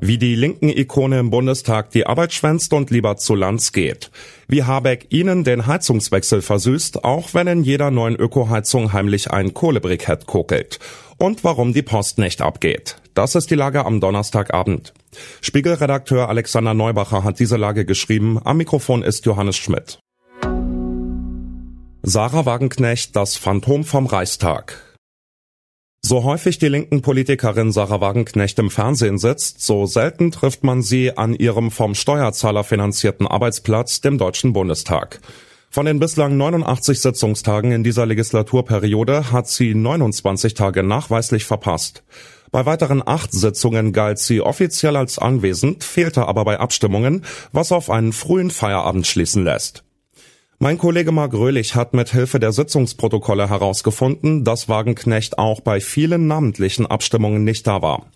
Wie die linken Ikone im Bundestag die Arbeit schwänzt und lieber zu Lanz geht. Wie Habeck ihnen den Heizungswechsel versüßt, auch wenn in jeder neuen Ökoheizung heimlich ein Kohlebrikett kokelt. Und warum die Post nicht abgeht. Das ist die Lage am Donnerstagabend. Spiegelredakteur Alexander Neubacher hat diese Lage geschrieben. Am Mikrofon ist Johannes Schmidt. Sarah Wagenknecht, das Phantom vom Reichstag. So häufig die linken Politikerin Sarah Wagenknecht im Fernsehen sitzt, so selten trifft man sie an ihrem vom Steuerzahler finanzierten Arbeitsplatz, dem Deutschen Bundestag. Von den bislang 89 Sitzungstagen in dieser Legislaturperiode hat sie 29 Tage nachweislich verpasst. Bei weiteren acht Sitzungen galt sie offiziell als anwesend, fehlte aber bei Abstimmungen, was auf einen frühen Feierabend schließen lässt. Mein Kollege Mark Röhlich hat mit Hilfe der Sitzungsprotokolle herausgefunden, dass Wagenknecht auch bei vielen namentlichen Abstimmungen nicht da war.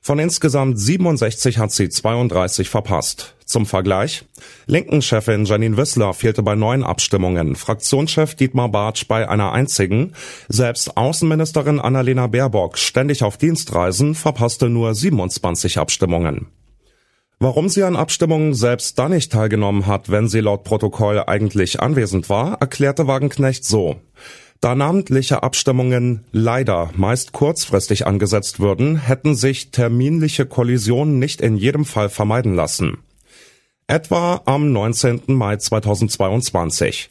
Von insgesamt 67 hat sie 32 verpasst. Zum Vergleich. Linken-Chefin Janine Wissler fehlte bei neun Abstimmungen, Fraktionschef Dietmar Bartsch bei einer einzigen, selbst Außenministerin Annalena Baerbock, ständig auf Dienstreisen, verpasste nur 27 Abstimmungen. Warum sie an Abstimmungen selbst dann nicht teilgenommen hat, wenn sie laut Protokoll eigentlich anwesend war, erklärte Wagenknecht so. Da namentliche Abstimmungen leider meist kurzfristig angesetzt würden, hätten sich terminliche Kollisionen nicht in jedem Fall vermeiden lassen. Etwa am 19. Mai 2022.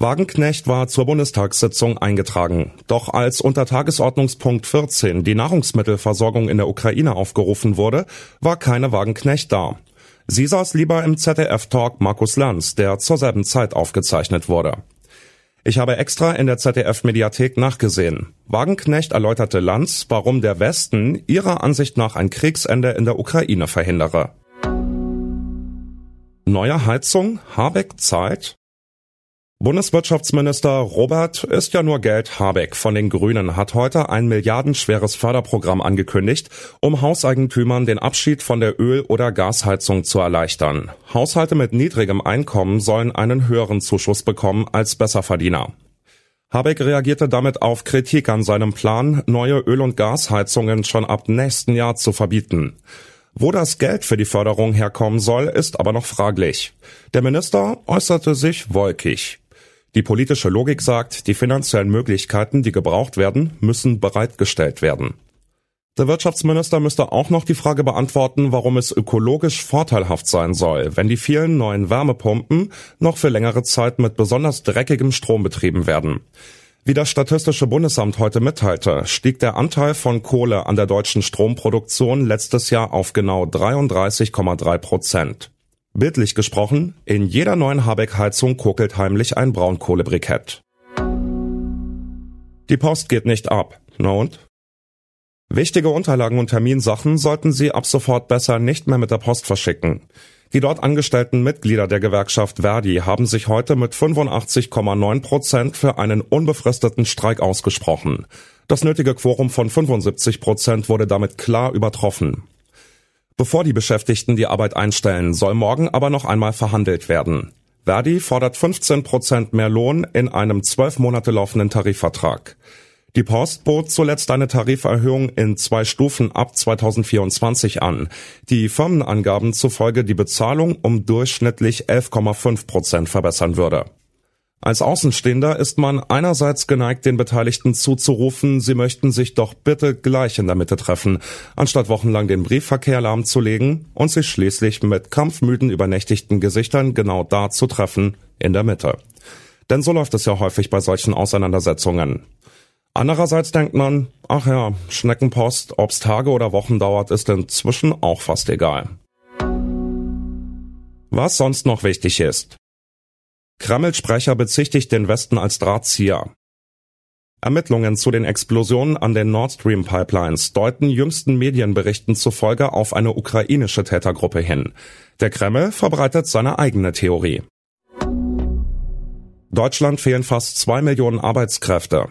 Wagenknecht war zur Bundestagssitzung eingetragen. Doch als unter Tagesordnungspunkt 14 die Nahrungsmittelversorgung in der Ukraine aufgerufen wurde, war keine Wagenknecht da. Sie saß lieber im ZDF-Talk Markus Lanz, der zur selben Zeit aufgezeichnet wurde. Ich habe extra in der ZDF-Mediathek nachgesehen. Wagenknecht erläuterte Lanz, warum der Westen ihrer Ansicht nach ein Kriegsende in der Ukraine verhindere. Neue Heizung, Habeck Zeit, Bundeswirtschaftsminister Robert ist ja nur Geld Habeck von den Grünen hat heute ein milliardenschweres Förderprogramm angekündigt, um Hauseigentümern den Abschied von der Öl- oder Gasheizung zu erleichtern. Haushalte mit niedrigem Einkommen sollen einen höheren Zuschuss bekommen als Besserverdiener. Habeck reagierte damit auf Kritik an seinem Plan, neue Öl- und Gasheizungen schon ab nächsten Jahr zu verbieten. Wo das Geld für die Förderung herkommen soll, ist aber noch fraglich. Der Minister äußerte sich wolkig. Die politische Logik sagt, die finanziellen Möglichkeiten, die gebraucht werden, müssen bereitgestellt werden. Der Wirtschaftsminister müsste auch noch die Frage beantworten, warum es ökologisch vorteilhaft sein soll, wenn die vielen neuen Wärmepumpen noch für längere Zeit mit besonders dreckigem Strom betrieben werden. Wie das Statistische Bundesamt heute mitteilte, stieg der Anteil von Kohle an der deutschen Stromproduktion letztes Jahr auf genau 33,3 Prozent. Bildlich gesprochen, in jeder neuen Habeck-Heizung kokelt heimlich ein Braunkohlebrikett. Die Post geht nicht ab. Na und? Wichtige Unterlagen und Terminsachen sollten Sie ab sofort besser nicht mehr mit der Post verschicken. Die dort angestellten Mitglieder der Gewerkschaft Verdi haben sich heute mit 85,9 Prozent für einen unbefristeten Streik ausgesprochen. Das nötige Quorum von 75 Prozent wurde damit klar übertroffen. Bevor die Beschäftigten die Arbeit einstellen, soll morgen aber noch einmal verhandelt werden. Verdi fordert 15 Prozent mehr Lohn in einem zwölf Monate laufenden Tarifvertrag. Die Post bot zuletzt eine Tariferhöhung in zwei Stufen ab 2024 an, die Firmenangaben zufolge die Bezahlung um durchschnittlich 11,5 Prozent verbessern würde. Als Außenstehender ist man einerseits geneigt, den Beteiligten zuzurufen, sie möchten sich doch bitte gleich in der Mitte treffen, anstatt wochenlang den Briefverkehr lahmzulegen und sich schließlich mit kampfmüden, übernächtigten Gesichtern genau da zu treffen, in der Mitte. Denn so läuft es ja häufig bei solchen Auseinandersetzungen. Andererseits denkt man, ach ja, Schneckenpost, ob's Tage oder Wochen dauert, ist inzwischen auch fast egal. Was sonst noch wichtig ist. Kreml-Sprecher bezichtigt den Westen als Drahtzieher. Ermittlungen zu den Explosionen an den Nord Stream Pipelines deuten jüngsten Medienberichten zufolge auf eine ukrainische Tätergruppe hin. Der Kreml verbreitet seine eigene Theorie. Deutschland fehlen fast zwei Millionen Arbeitskräfte.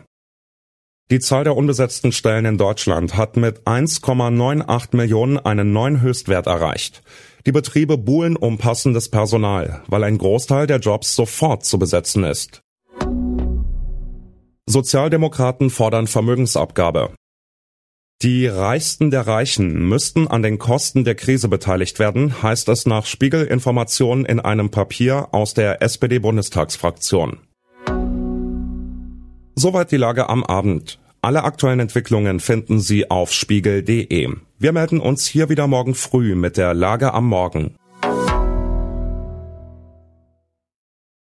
Die Zahl der unbesetzten Stellen in Deutschland hat mit 1,98 Millionen einen neuen Höchstwert erreicht. Die Betriebe buhlen um passendes Personal, weil ein Großteil der Jobs sofort zu besetzen ist. Sozialdemokraten fordern Vermögensabgabe. Die Reichsten der Reichen müssten an den Kosten der Krise beteiligt werden, heißt es nach Spiegelinformationen in einem Papier aus der SPD-Bundestagsfraktion. Soweit die Lage am Abend. Alle aktuellen Entwicklungen finden Sie auf spiegel.de. Wir melden uns hier wieder morgen früh mit der Lage am Morgen.